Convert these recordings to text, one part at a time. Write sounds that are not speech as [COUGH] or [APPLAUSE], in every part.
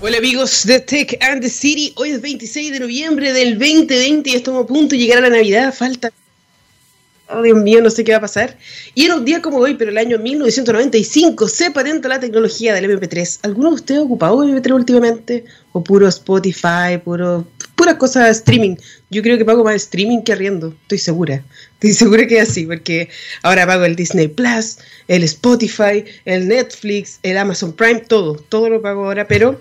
Hola amigos de Tech and the City, hoy es 26 de noviembre del 2020 y estamos a punto de llegar a la Navidad, falta... Oh Dios mío, no sé qué va a pasar. Y en un día como hoy, pero el año 1995, se patenta la tecnología del MP3. ¿Alguno de ustedes ha ocupado MP3 últimamente? ¿O puro Spotify, puro, puras cosas de streaming? Yo creo que pago más streaming que arriendo, estoy segura. Estoy segura que es así, porque ahora pago el Disney Plus, el Spotify, el Netflix, el Amazon Prime, todo, todo lo pago ahora, pero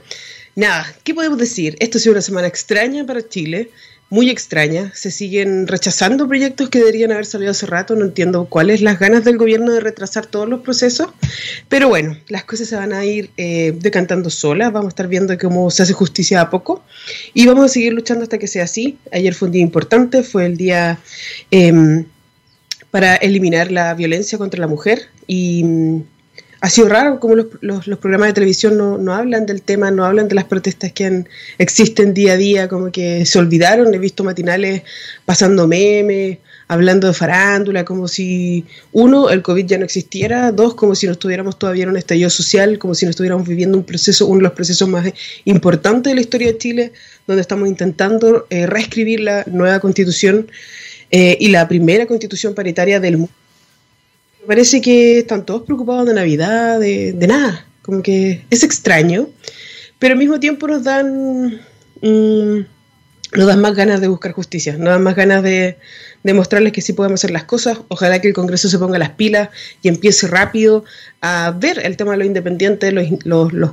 nada, ¿qué podemos decir? Esto ha sido una semana extraña para Chile, muy extraña, se siguen rechazando proyectos que deberían haber salido hace rato, no entiendo cuáles las ganas del gobierno de retrasar todos los procesos, pero bueno, las cosas se van a ir eh, decantando solas, vamos a estar viendo cómo se hace justicia a poco. Y vamos a seguir luchando hasta que sea así. Ayer fue un día importante, fue el día... Eh, para eliminar la violencia contra la mujer. Y mm, ha sido raro como los, los, programas de televisión no, no, hablan del tema, no hablan de las protestas que han, existen día a día, como que se olvidaron, he visto matinales pasando memes, hablando de farándula, como si uno, el COVID ya no existiera, dos, como si no estuviéramos todavía en un estallido social, como si no estuviéramos viviendo un proceso, uno de los procesos más importantes de la historia de Chile, donde estamos intentando eh, reescribir la nueva constitución eh, y la primera constitución paritaria del mundo. Parece que están todos preocupados de Navidad, de, de, nada, como que es extraño, pero al mismo tiempo nos dan, mmm, nos dan más ganas de buscar justicia, nos dan más ganas de, de mostrarles que sí podemos hacer las cosas. Ojalá que el Congreso se ponga las pilas y empiece rápido a ver el tema de los independientes, los, los, los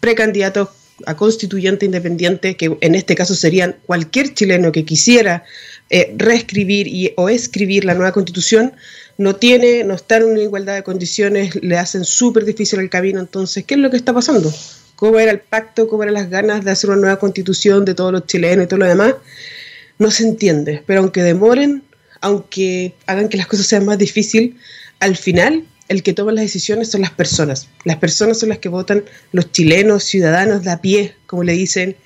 precandidatos a constituyente independiente, que en este caso serían cualquier chileno que quisiera eh, reescribir y, o escribir la nueva constitución, no tiene, no está en una igualdad de condiciones, le hacen súper difícil el camino. Entonces, ¿qué es lo que está pasando? ¿Cómo era el pacto? ¿Cómo eran las ganas de hacer una nueva constitución de todos los chilenos y todo lo demás? No se entiende, pero aunque demoren, aunque hagan que las cosas sean más difíciles, al final el que toma las decisiones son las personas. Las personas son las que votan, los chilenos, ciudadanos de a pie, como le dicen,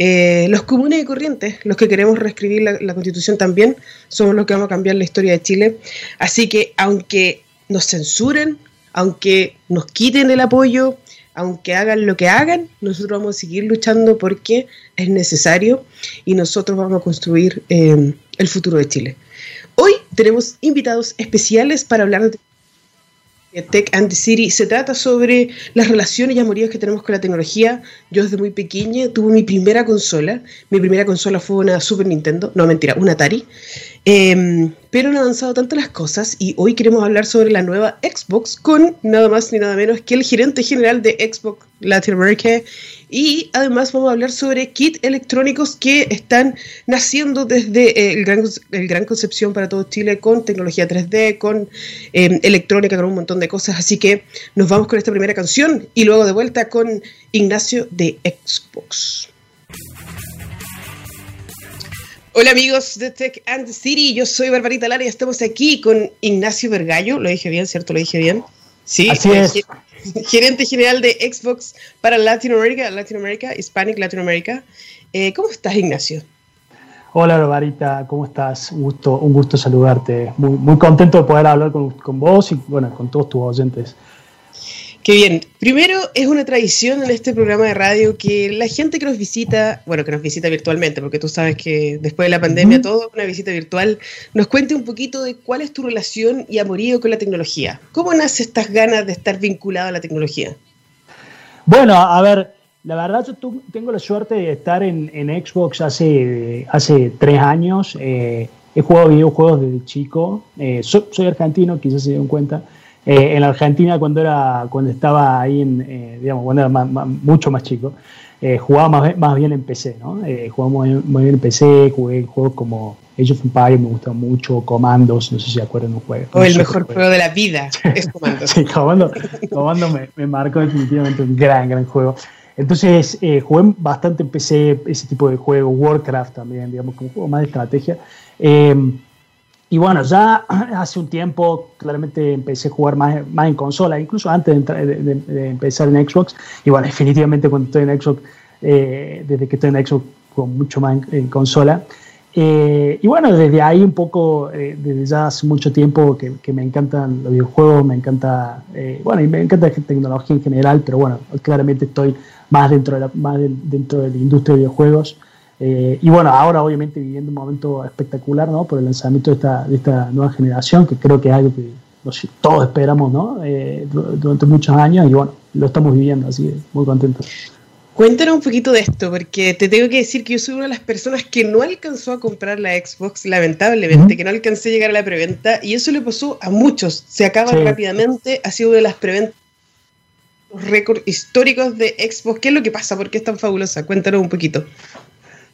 eh, los comunes y corrientes, los que queremos reescribir la, constitución también, somos los que vamos a cambiar la historia de Chile. Así que aunque nos censuren, aunque nos quiten el apoyo, aunque hagan lo que hagan, nosotros vamos a seguir luchando porque es necesario y nosotros vamos a construir eh, el futuro de Chile. Hoy tenemos invitados especiales para hablar de Tech and the City se trata sobre las relaciones y amoríos que tenemos con la tecnología. Yo desde muy pequeña tuve mi primera consola. Mi primera consola fue una Super Nintendo, no mentira, una Atari. Eh, pero han avanzado tanto las cosas y hoy queremos hablar sobre la nueva Xbox con nada más ni nada menos que el gerente general de Xbox Latinoamérica y además vamos a hablar sobre kits electrónicos que están naciendo desde el gran, el gran Concepción para todo Chile con tecnología 3D, con eh, electrónica, con un montón de cosas. Así que nos vamos con esta primera canción y luego de vuelta con Ignacio de Xbox. Hola amigos de Tech and the City, yo soy Barbarita Lara y estamos aquí con Ignacio Vergallo, lo dije bien, ¿cierto? ¿Lo dije bien? Sí, Así es. [LAUGHS] gerente general de Xbox para Latinoamérica, Latinoamérica, Hispanic Latinoamérica. Eh, ¿Cómo estás, Ignacio? Hola, Barbarita, ¿cómo estás? Un gusto, un gusto saludarte. Muy, muy contento de poder hablar con, con vos y bueno, con todos tus oyentes. Qué bien. Primero, es una tradición en este programa de radio que la gente que nos visita, bueno, que nos visita virtualmente, porque tú sabes que después de la pandemia uh -huh. todo una visita virtual, nos cuente un poquito de cuál es tu relación y amorío con la tecnología. ¿Cómo nace estas ganas de estar vinculado a la tecnología? Bueno, a ver, la verdad yo tengo la suerte de estar en, en Xbox hace, hace tres años. Eh, he jugado videojuegos desde chico. Eh, soy, soy argentino, quizás se dieron cuenta. Eh, en la Argentina cuando era cuando estaba ahí en eh, digamos cuando era más, más, mucho más chico eh, jugaba más, más, bien en PC no jugaba muy, muy, bien en PC jugué juegos como Age of Empires me gustó mucho Comandos no sé si se acuerdan un juego. O el mejor juego de la vida [LAUGHS] es Comandos sí Comandos Comando me, me, marcó definitivamente un gran gran juego. Entonces jugué bastante en PC ese tipo de juegos Warcraft también digamos como juego más de estrategia y bueno, ya [CLEARS THROAT] hace un tiempo claramente empecé a jugar más, más en consola, incluso antes de, de, de, empezar en Xbox. Y bueno, [LAUGHS] definitivamente cuando estoy en Xbox, eh, desde que estoy en Xbox, con mucho más en, consola. Eh, y bueno, desde ahí un poco, eh, desde ya hace mucho tiempo que, que, me encantan los videojuegos, me encanta, eh, bueno, y me encanta la tecnología en general, pero bueno, claramente estoy más dentro de la, más dentro de la industria de videojuegos. Eh, y bueno, ahora obviamente viviendo un momento espectacular, ¿no? Por el lanzamiento de esta, de esta nueva generación, que creo que es algo que todos esperamos, ¿no? Eh, durante muchos años y bueno, lo estamos viviendo, así que muy contentos. Cuéntanos un poquito de esto, porque te tengo que decir que yo soy una de las personas que no alcanzó a comprar la Xbox, lamentablemente, que no alcancé a llegar a la preventa, y eso le pasó a muchos. Se acaba rápidamente, ha sido una de las preventas récords históricos de Xbox. ¿Qué es lo que pasa? ¿Por qué es tan fabulosa? Cuéntanos un poquito.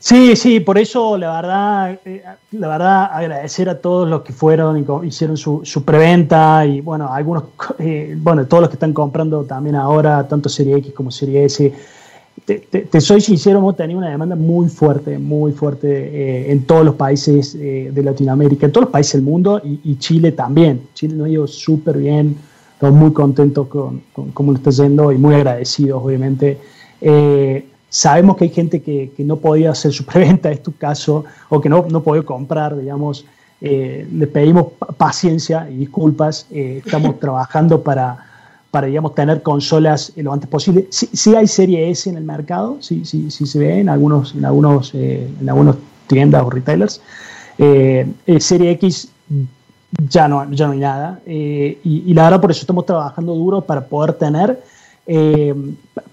Sí, sí, por eso la verdad, eh, la verdad agradecer a todos los que fueron y hicieron su, preventa y bueno, algunos, [LAUGHS] eh, bueno, todos los que están comprando también ahora, tanto Serie X como Serie S. Te, soy sincero, hemos tenido una demanda muy fuerte, muy fuerte eh, en todos los países de Latinoamérica, en todos los países del mundo y, Chile también. Chile nos ha ido súper bien, estamos muy contentos con, con, cómo lo está yendo y muy agradecidos, obviamente. Sabemos que hay gente que, no podía hacer su [LAUGHS] preventa, es tu caso, o que no, no podía comprar, digamos. Eh, le pedimos paciencia y disculpas. Eh, estamos [LAUGHS] trabajando para, para, digamos, tener consolas lo antes posible. Sí, hay Serie S en el mercado, sí, sí, sí se ve en algunos, en algunos, eh, en algunos tiendas o retailers. serie X ya no, ya no hay nada. Y, y, la verdad por eso estamos trabajando duro para poder tener eh,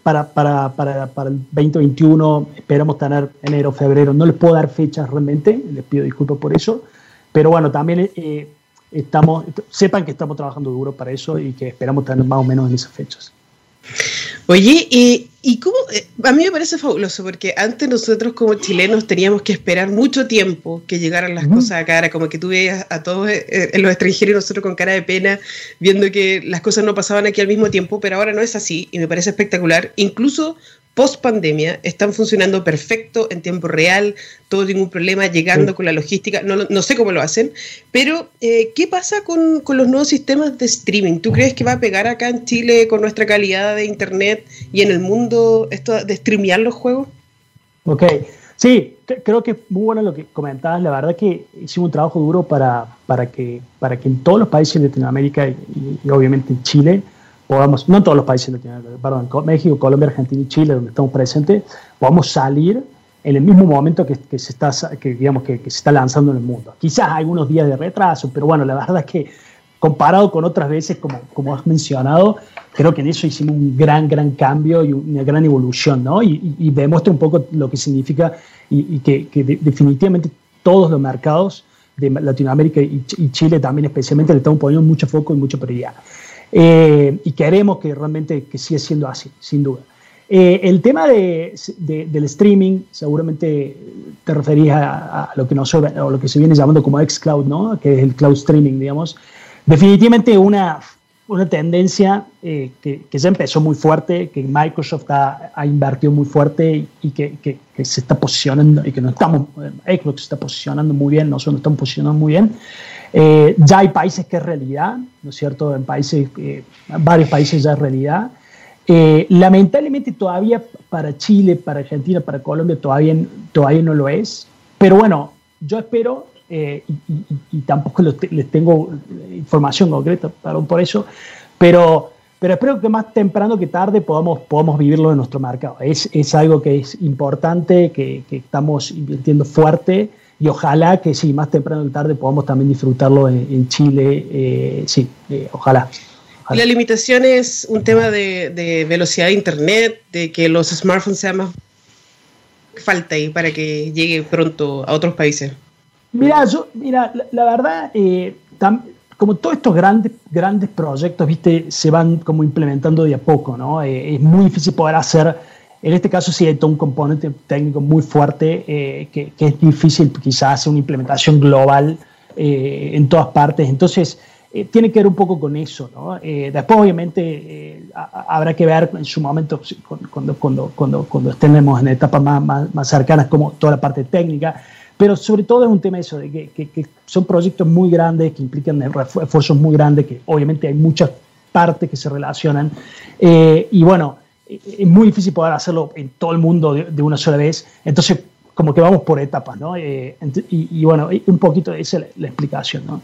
para, para, para, para, el 2021 esperamos tener enero, febrero. No les puedo dar fechas realmente, les pido disculpas por eso. Pero bueno, también eh, estamos, sepan que estamos trabajando duro para eso y que esperamos tener más o menos en esas fechas. Oye, y y cómo, eh, a mí me parece fabuloso porque antes nosotros como chilenos teníamos que esperar mucho tiempo que llegaran las cosas a cara, como que tú veías a todos eh, eh, los extranjeros y nosotros con cara de pena viendo que las cosas no pasaban aquí al mismo tiempo, pero ahora no es así y me parece espectacular. Incluso post pandemia están funcionando perfecto en tiempo real, todo ningún problema, llegando con la logística, no, no, sé cómo lo hacen, pero eh, ¿qué pasa con, con, los nuevos sistemas de streaming? ¿Tú crees que va a pegar acá en Chile con nuestra calidad de internet y en el mundo esto de streamear los juegos? Ok, sí, creo que es muy bueno lo que comentabas, la verdad que hicimos un trabajo duro para, para, que, para que en todos los países de Latinoamérica y obviamente en Chile, podamos, no en todos los países perdón, México, Colombia, Argentina y Chile, donde estamos presentes, podamos salir en el mismo momento que, que se, está, que, digamos, que, se está lanzando en el mundo. Quizás algunos días de retraso, pero bueno, la verdad es que comparado con otras veces, como, como has mencionado, creo que en eso hicimos un gran, gran cambio y una gran evolución, ¿no? Y, y, demuestra un poco lo que significa y, que, definitivamente todos los mercados de Latinoamérica y, Chile también especialmente le estamos poniendo mucho foco y mucha prioridad. Eh, y queremos que realmente que siga siendo así, sin duda. Eh, el tema de, del streaming, seguramente te referías a, lo que nosotros, o lo que se viene llamando como xCloud, ¿no? que es el cloud streaming, digamos. Definitivamente una, una tendencia eh, que, que, ya empezó muy fuerte, que Microsoft ha, ha invertido muy fuerte y que, que, que, se está posicionando, y que no estamos, Xbox se está posicionando muy bien, nosotros nos estamos posicionando muy bien, eh, ya hay países que es realidad, ¿no es cierto? En países, eh, varios países ya es realidad. Eh, lamentablemente todavía para Chile, para Argentina, para Colombia todavía, todavía no lo es. Pero bueno, yo espero, y, tampoco les tengo información concreta, perdón por eso, pero, pero espero que más temprano que tarde podamos, podamos vivirlo en nuestro mercado. Es, es algo que es importante, que, que estamos invirtiendo fuerte y ojalá que sí, más temprano que tarde podamos también disfrutarlo en, Chile, eh, sí, eh, ojalá. La limitación es un tema de, velocidad de internet, de que los smartphones sean más falta ahí para que llegue pronto a otros países. Mira, yo, mira, la, verdad, eh, como todos estos grandes, grandes proyectos, viste, se van como implementando de a poco, ¿no? es muy difícil poder hacer en este caso sí hay todo un componente técnico muy fuerte eh, que, es difícil quizás hacer una implementación global eh, en todas partes. Entonces, eh, tiene que ver un poco con eso. ¿no? después, obviamente, habrá que ver en su momento, cuando, cuando, cuando, cuando estemos en etapas más, más, cercanas, como toda la parte técnica. Pero sobre todo es un tema eso, de que, que son proyectos muy grandes, que implican esfuerzos muy grandes, que obviamente hay muchas partes que se relacionan. y bueno, es muy difícil poder hacerlo en todo el mundo de, una sola vez. Entonces, como que vamos por etapas, ¿no? Eh, y, bueno, un poquito esa es la, explicación, ¿no?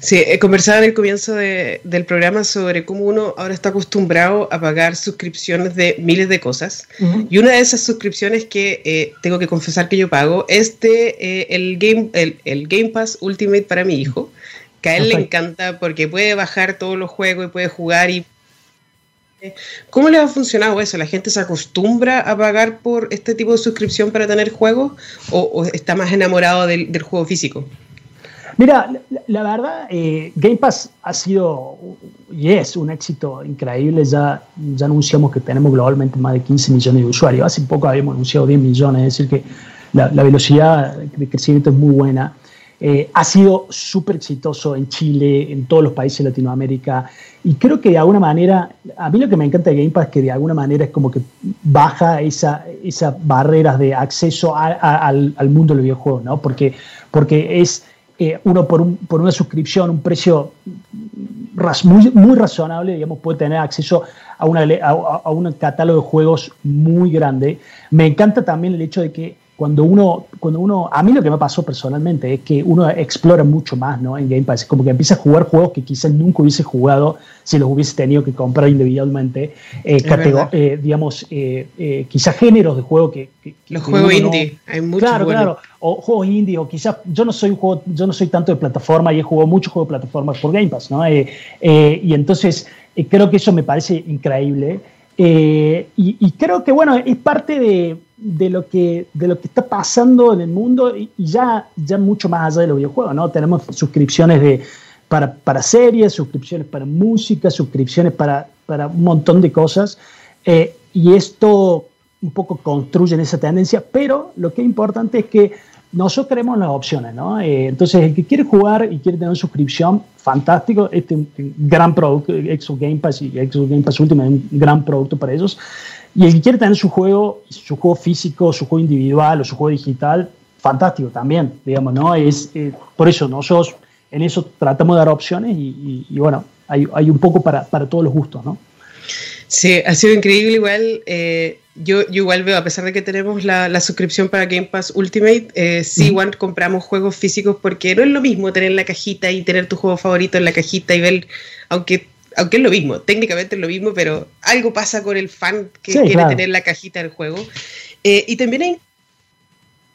Sí, he conversado en el comienzo del programa sobre cómo uno ahora está acostumbrado a pagar suscripciones de miles de cosas. Y una de esas suscripciones que eh, tengo que confesar que yo pago es de, eh, el, Game, el, Game Pass Ultimate para mi hijo, que a él le encanta porque puede bajar todos los juegos y puede jugar y ¿Cómo le ha funcionado eso? ¿La gente se acostumbra a pagar por este tipo de suscripción para tener juegos o, está más enamorado del, juego físico? Mira, la, verdad, eh, Game Pass ha sido y es un éxito increíble. Ya, anunciamos que tenemos globalmente más de 15 millones de usuarios. Hace poco habíamos anunciado 10 millones, es decir, que la velocidad de crecimiento es muy buena. Eh, ha sido súper exitoso en Chile, en todos los países de Latinoamérica. Y creo que de alguna manera, a mí lo que me encanta de Game Pass es que de alguna manera es como que baja esas esa barreras de acceso al, mundo del videojuego, ¿no? Porque, porque es eh, uno por, un, por, una suscripción, un precio muy, muy, razonable, digamos, puede tener acceso a, una, a un catálogo de juegos muy grande. Me encanta también el hecho de que cuando uno, cuando uno, a mí lo que me pasó personalmente es que uno explora mucho más, ¿no? En Game Pass, como que empieza a jugar juegos que quizás nunca hubiese jugado si los hubiese tenido que comprar individualmente, eh, eh digamos, eh, eh, quizás géneros de juego que... los juegos indie, hay muchos Claro, claro, o juegos indie, o quizás, yo no soy un juego, yo no soy tanto de plataforma y he jugado muchos juegos de plataforma por Game Pass, ¿no? y entonces creo que eso me parece increíble. Y, y creo que, bueno, es parte de de lo que, de lo que está pasando en el mundo y, ya, ya mucho más allá de los videojuegos, ¿no? Tenemos suscripciones de, para, para series, suscripciones para música, suscripciones para, para un montón de cosas. Eh, y esto un poco construye en esa tendencia, pero lo que es importante es que nosotros queremos las opciones, ¿no? Eh, entonces, el que quiere jugar y quiere tener una suscripción, fantástico, este es un gran producto, Xbox Game Pass y Xbox Game Pass Ultimate es un gran producto para ellos. Y el que quiere tener su juego, su juego físico, su juego individual o su juego digital, fantástico también, digamos, ¿no? Es, eh, por eso nosotros en eso tratamos de dar opciones y, bueno, hay, hay, un poco para, para, todos los gustos, ¿no? Sí, ha sido increíble igual. Eh, yo, yo, igual veo, a pesar de que tenemos la, la suscripción para Game Pass Ultimate, eh, sí, igual compramos juegos físicos porque no es lo mismo tener la cajita y tener tu juego favorito en la cajita y ver, aunque aunque es lo mismo, técnicamente es lo mismo, pero algo pasa con el fan que quiere tener la cajita del juego. Eh, y también hay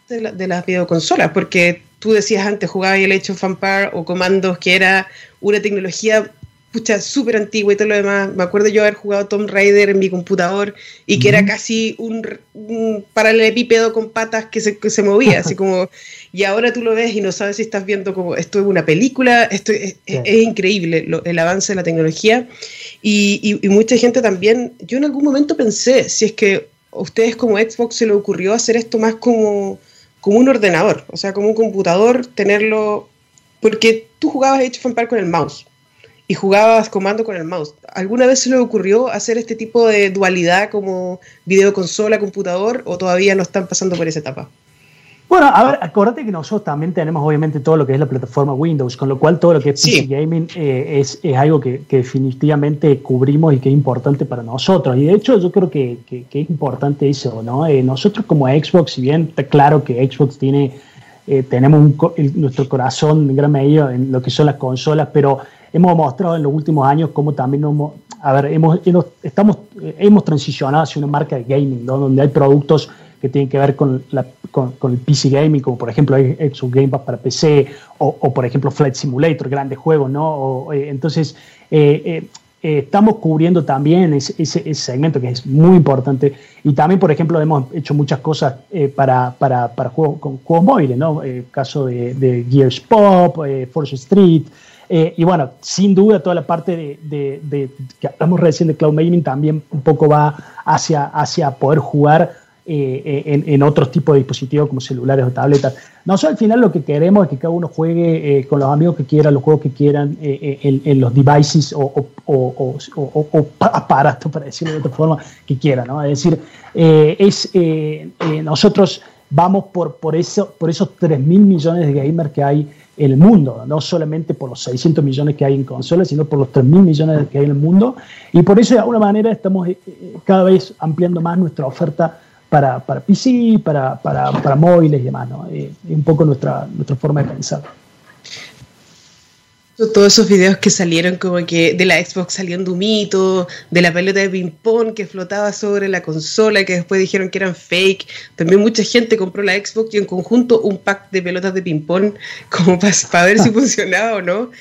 de, las videoconsolas, porque tú decías antes, jugaba el hecho Fanpar o comandos que era una tecnología pucha, súper antigua y todo lo demás. Me acuerdo yo haber jugado Tomb Raider en mi computador y que era casi un, un, paralelepípedo con patas que se, que se movía, así como, [LAUGHS] y ahora tú lo ves y no sabes si estás viendo como esto es una película, esto es, increíble el avance de la tecnología y, y, mucha gente también, yo en algún momento pensé, si es que a ustedes como Xbox se le ocurrió hacer esto más como, como un ordenador, o sea, como un computador, tenerlo, porque tú jugabas Age of Empires con el mouse y jugabas comando con el mouse. ¿Alguna vez se le ocurrió hacer este tipo de dualidad como videoconsola, computador o todavía no están pasando por esa etapa? Bueno, a ver, acuérdate que nosotros también tenemos obviamente todo lo que es la plataforma Windows, con lo cual todo lo que es PC Gaming eh, es, es, algo que, definitivamente cubrimos y que es importante para nosotros. Y de hecho yo creo que, que, es importante eso, ¿no? Eh, nosotros como Xbox, si bien está claro que Xbox tiene, eh, tenemos nuestro corazón en gran medida en lo que son las consolas, pero hemos mostrado en los últimos años cómo también hemos, a ver, hemos, estamos, hemos transicionado hacia una marca de gaming, donde hay productos que tienen que ver con, con, el PC gaming, como por ejemplo Xbox Game Pass para PC, o, por ejemplo Flight Simulator, grandes juegos, ¿no? Eh, entonces, eh, eh, estamos cubriendo también ese, segmento que es muy importante. Y también, por ejemplo, hemos hecho muchas cosas para, para, para juegos, con juegos móviles, ¿no? El caso de, Gears Pop, Force Street, y bueno, sin duda toda la parte de, que hablamos recién de cloud gaming también un poco va hacia, hacia poder jugar eh, eh, en, otros tipos de dispositivos como celulares o tabletas. Nosotros al final lo que queremos es que cada uno juegue con los amigos que quieran, los juegos que quieran, en, los devices o, [LAUGHS] aparatos, para decirlo de otra forma, que quieran. ¿no? Es decir, es, nosotros vamos por, por, eso, por esos 3 mil millones de gamers que hay en el mundo, no solamente por los 600 millones que hay en consolas, sino por los 3 mil millones que hay en el mundo. Y por eso, de alguna manera, estamos eh, eh, cada vez ampliando más nuestra oferta para, para PC, para, para, móviles y demás. ¿no? Eh, es un poco nuestra, nuestra forma de pensar. todos esos videos que salieron como que de la Xbox saliendo un mito, de la pelota de ping-pong que flotaba sobre la consola, que después dijeron que eran fake. También mucha gente compró la Xbox y en conjunto un pack de pelotas de ping-pong como para ver si [LAUGHS] funcionaba o no.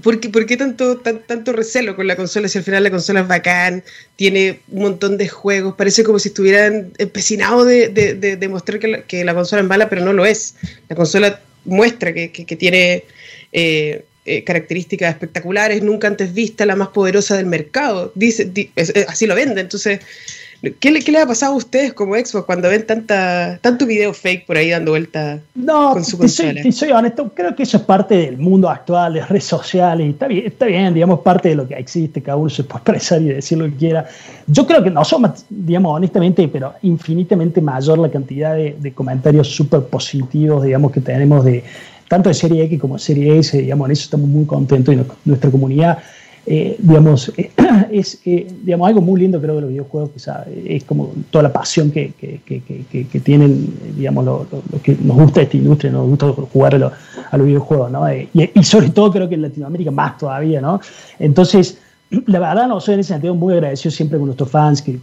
¿Por qué, por qué tanto, tanto recelo con la consola si al final la consola es bacán, tiene un montón de juegos, parece como si estuvieran empecinados de, de, demostrar que la, que la, consola es mala, pero no lo es. La consola muestra que, que, tiene eh, eh, características espectaculares, nunca antes vista, la más poderosa del mercado. Dice, así lo vende. Entonces, ¿qué le, ¿qué le, ha pasado a ustedes como Xbox cuando ven tanta, tanto video fake por ahí dando vuelta con su consola? Soy, soy honesto, creo que eso es parte del mundo actual, de redes sociales. Está bien, está bien, digamos, parte de lo que existe. Cada uno se puede [LAUGHS] expresar y decir lo que quiera. Yo creo que no somos, digamos, honestamente, pero infinitamente mayor la cantidad de, de comentarios súper positivos, digamos, que tenemos de tanto de Serie X como de Serie S, digamos, en eso estamos muy contentos y nuestra comunidad, eh, digamos, [CLEARS THROAT] es eh, digamos, algo muy lindo creo de los videojuegos, que es como toda la pasión que, que, tienen, digamos, lo, que nos gusta esta industria, nos gusta jugar a, los videojuegos, ¿no? Eh, y, sobre todo creo que en Latinoamérica más todavía, ¿no? Entonces, [CLEARS THROAT] la verdad, no soy en ese sentido muy agradecido siempre con nuestros fans que,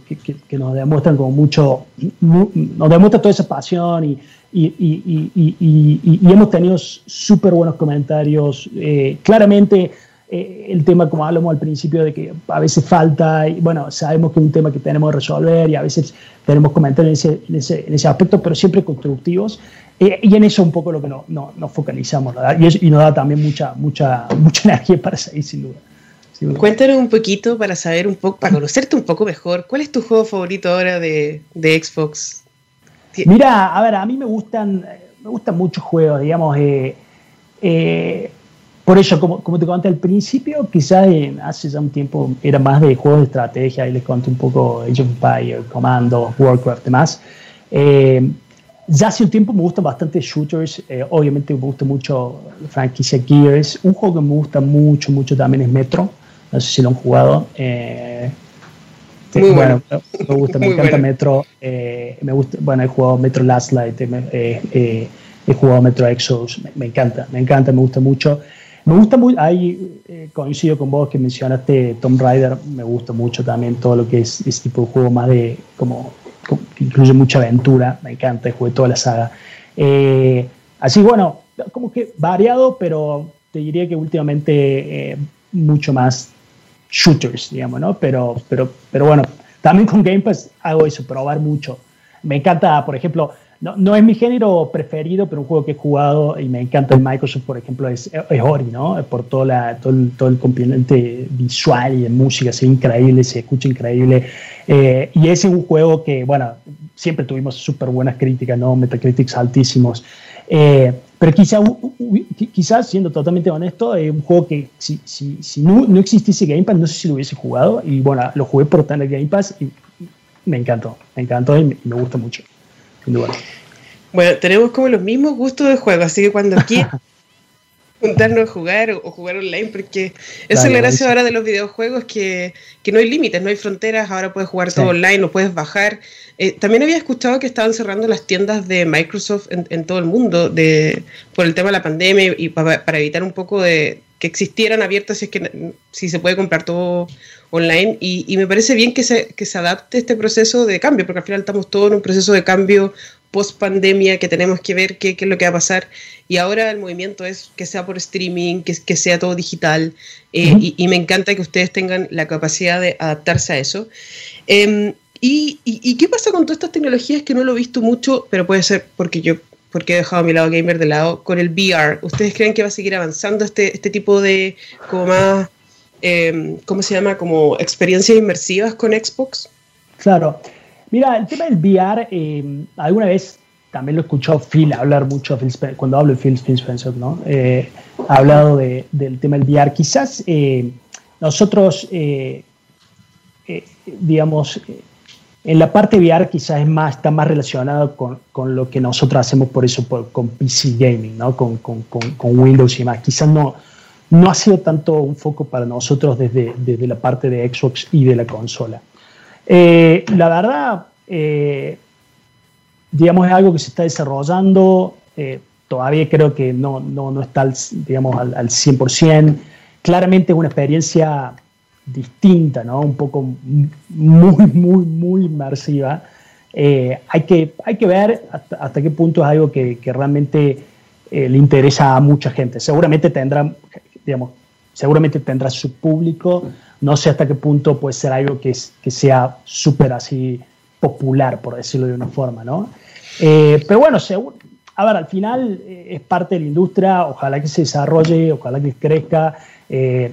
nos demuestran como mucho, nos demuestran toda esa pasión y, y, hemos tenido súper buenos comentarios. Eh, claramente, eh, el tema, como hablamos al principio, de que a veces falta, y bueno, sabemos que es un tema que tenemos que resolver y a veces tenemos comentarios en ese, en ese, aspecto, pero siempre constructivos. Eh, y en eso un poco lo que no, no, nos focalizamos, Y, y, nos da también mucha, mucha, [LAUGHS] mucha energía para seguir, sin duda. Cuéntanos un poquito para saber un poco, para conocerte un poco mejor. ¿Cuál es tu juego favorito ahora de, de Xbox? Mira, a ver, a mí me gustan, me gustan muchos juegos, digamos. Eh, eh, por eso, como, como, te conté al principio, quizás hace ya un tiempo era más de juegos de estrategia, ahí les conté un poco Age of Empires, Commando, Warcraft y demás. Eh, ya hace un tiempo me gustan bastante shooters, obviamente me gusta mucho la franquicia Gears. Un juego que me gusta mucho, mucho también es Metro, no sé si lo han jugado. Muy bueno, me gusta, me encanta Metro. Eh, me gusta, bueno, he jugado Metro Last Light, eh, eh, he jugado Metro Exos, me, encanta, me encanta, me gusta mucho. Me gusta muy, ahí coincido con vos que mencionaste Tomb Raider, me gusta mucho también todo lo que es este tipo de juego más de, como, incluye mucha aventura, me encanta, jugué toda la saga. así, bueno, como que variado, pero te diría que últimamente mucho más shooters, digamos, ¿no? Pero, pero, pero bueno, también con Game Pass hago eso, probar mucho. Me encanta, por ejemplo, no, no, es mi género preferido, pero un juego que he jugado y me encanta el Microsoft, por ejemplo, es, es Ori, ¿no? Por todo, la, todo, el, todo el componente visual y de música, es increíble, se escucha increíble. Eh, y es un juego que, bueno, siempre tuvimos súper buenas críticas, ¿no? Metacritics altísimos. Eh, pero quizá, quizás, siendo totalmente honesto, es un juego que si, si, si no, no, existiese Game Pass, no sé si lo hubiese jugado. Y bueno, lo jugué por tener Game Pass y me encantó. Me encantó y me, gusta mucho. Bueno, tenemos como los mismos gustos de juego, así que cuando quieras [LAUGHS] juntarnos a jugar o, jugar online, porque esa es la gracia ahora de los videojuegos, que, que no hay límites, no hay fronteras, ahora puedes jugar todo online, lo puedes bajar. Eh, también había escuchado que estaban cerrando las tiendas de Microsoft en, todo el mundo de, por el tema de la pandemia y para, evitar un poco de que existieran abiertas si es que si se puede comprar todo online y, y me parece bien que se, que se adapte este proceso de cambio porque al final estamos todos en un proceso de cambio post pandemia que tenemos que ver qué, qué, es lo que va a pasar y ahora el movimiento es que sea por streaming, que, que sea todo digital eh, y, y, me encanta que ustedes tengan la capacidad de adaptarse a eso. Eh, ¿Y, qué pasa con todas estas tecnologías que no lo he visto mucho, pero puede ser porque yo porque he dejado mi lado gamer de lado, con el VR? ¿Ustedes creen que va a seguir avanzando este, este tipo de como más, em, ¿cómo se llama? Como experiencias inmersivas con Xbox? Claro. Mira, el tema del VR, em, alguna vez también lo escuchó Phil hablar mucho, cuando hablo de Phil, Spencer, ¿no? Eh, ha hablado de, del tema del VR. Quizás eh, nosotros, eh, digamos, en la parte VR quizás es más, está más relacionado con, con lo que nosotros hacemos por eso con PC Gaming, ¿no? con, con, con, Windows y más. Quizás no, no ha sido tanto un foco para nosotros desde, desde la parte de Xbox y de la consola. Eh, la verdad, eh, digamos, es algo que se está desarrollando. Eh, todavía creo que no, no, no está, al, digamos, al, al 100%. claramente es una experiencia distinta, ¿no? Un poco muy, muy, muy inmersiva. Hay, que, hay que ver hasta, qué punto es algo que, realmente eh, le interesa a mucha gente. Seguramente tendrá, digamos, seguramente tendrá su público. No sé hasta qué punto puede ser algo que, que sea súper así popular, por decirlo de una forma, ¿no? Eh, pero bueno, a ver, al final es parte de la industria, ojalá que se desarrolle, ojalá que crezca. Eh,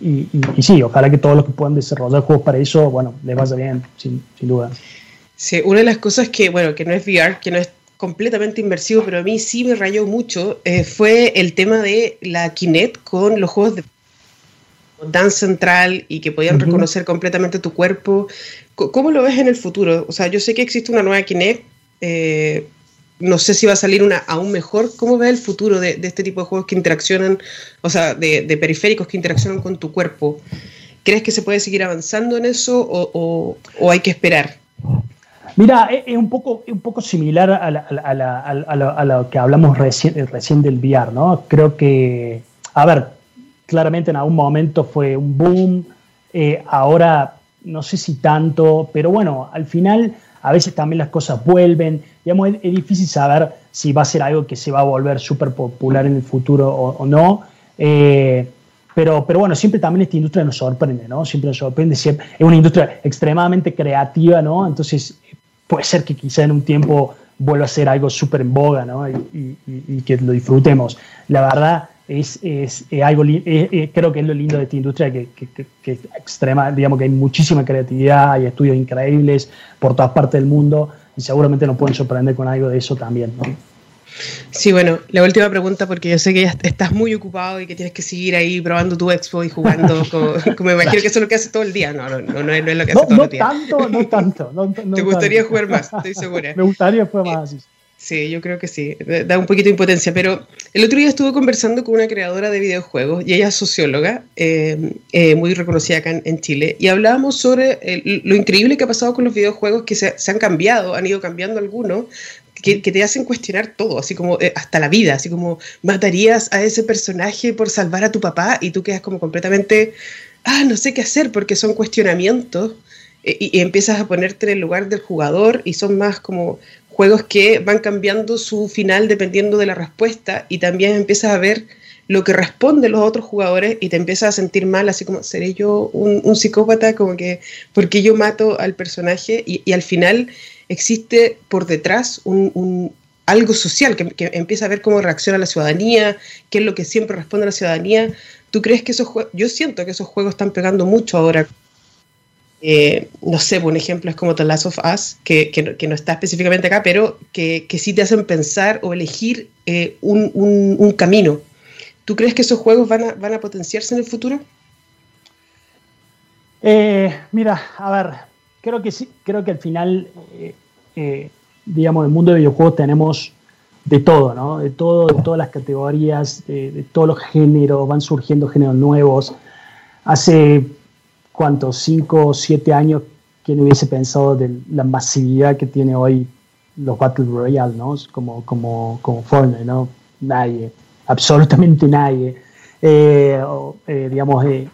y, sí, ojalá que todos los que puedan desarrollar juegos para eso, bueno, les vaya bien, sin, duda. Sí, una de las cosas que, bueno, que no es VR, que no es completamente inmersivo, pero a mí sí me rayó mucho, eh, fue el tema de la Kinect con los juegos de Dance Central y que podían reconocer completamente tu cuerpo. ¿Cómo lo ves en el futuro? O sea, yo sé que existe una nueva Kinect, eh, no sé si va a salir una aún mejor. ¿Cómo ves el futuro de, este tipo de juegos que interaccionan, o sea, de, periféricos que interaccionan con tu cuerpo? ¿Crees que se puede seguir avanzando en eso o, hay que esperar? Mira, es un poco, un poco similar a, lo que hablamos recién, recién del VR, ¿no? Creo que, a ver, claramente en algún momento fue un boom, eh, ahora no sé si tanto, pero bueno, al final a veces también las cosas vuelven. Digamos, es, difícil saber si va a ser algo que se va a volver súper popular en el futuro o, no. Eh, pero, pero bueno, siempre también esta industria nos sorprende, ¿no? Siempre nos sorprende. Siempre, es una industria extremadamente creativa, ¿no? Entonces, puede ser que quizá en un tiempo vuelva a ser algo súper en boga, ¿no? y, que lo disfrutemos. La verdad, es, es, algo, creo que es lo lindo de esta industria, que, que, extrema, digamos que hay muchísima creatividad, hay estudios increíbles por todas partes del mundo y seguramente nos pueden sorprender con algo de eso también. Sí, bueno, la última pregunta, porque yo sé que ya estás muy ocupado y que tienes que seguir ahí probando tu expo y jugando, [LAUGHS] como, me imagino que eso es lo que haces todo el día. No, no, no, no, es, lo que haces todo el día. Tanto, no [LAUGHS] tanto, no tanto. Te gustaría jugar más, estoy segura. [LAUGHS] me gustaría jugar más, así. Sí, yo creo que sí, da un poquito de impotencia, pero el otro día estuve conversando con una creadora de videojuegos y ella es socióloga, eh, eh, muy reconocida acá en, Chile, y hablábamos sobre lo increíble que ha pasado con los videojuegos que se, han cambiado, han ido cambiando algunos, que, te hacen cuestionar todo, así como eh, hasta la vida, así como matarías a ese personaje por salvar a tu papá y tú quedas como completamente, ah, no sé qué hacer porque son cuestionamientos. Y, y, empiezas a ponerte en el lugar del jugador y son más como juegos que van cambiando su final dependiendo de la respuesta y también empiezas a ver lo que responden los otros jugadores y te empiezas a sentir mal, así como, ¿seré yo un, psicópata? Como que, porque yo mato al personaje? Y, al final existe por detrás un, algo social, que, empieza a ver cómo reacciona la ciudadanía, qué es lo que siempre responde la ciudadanía. ¿Tú crees que esos juegos, yo siento que esos juegos están pegando mucho ahora eh, no sé, un ejemplo es como The Last of Us, que, no está específicamente acá, pero que, sí te hacen pensar o elegir eh, un, un, camino. ¿Tú crees que esos juegos van a, van a potenciarse en el futuro? Eh, mira, a ver, creo que sí, creo que al final, digamos, en el mundo de videojuegos tenemos de todo, ¿no? De todo, de todas las categorías, de, de todos los géneros, van surgiendo géneros nuevos. Hace ¿cuántos? Cinco o siete años, ¿quién hubiese pensado de la masividad que tiene hoy los Battle Royale, ¿no? Como, como, como Fortnite, ¿no? Nadie, absolutamente nadie. Eh, eh, digamos, eh,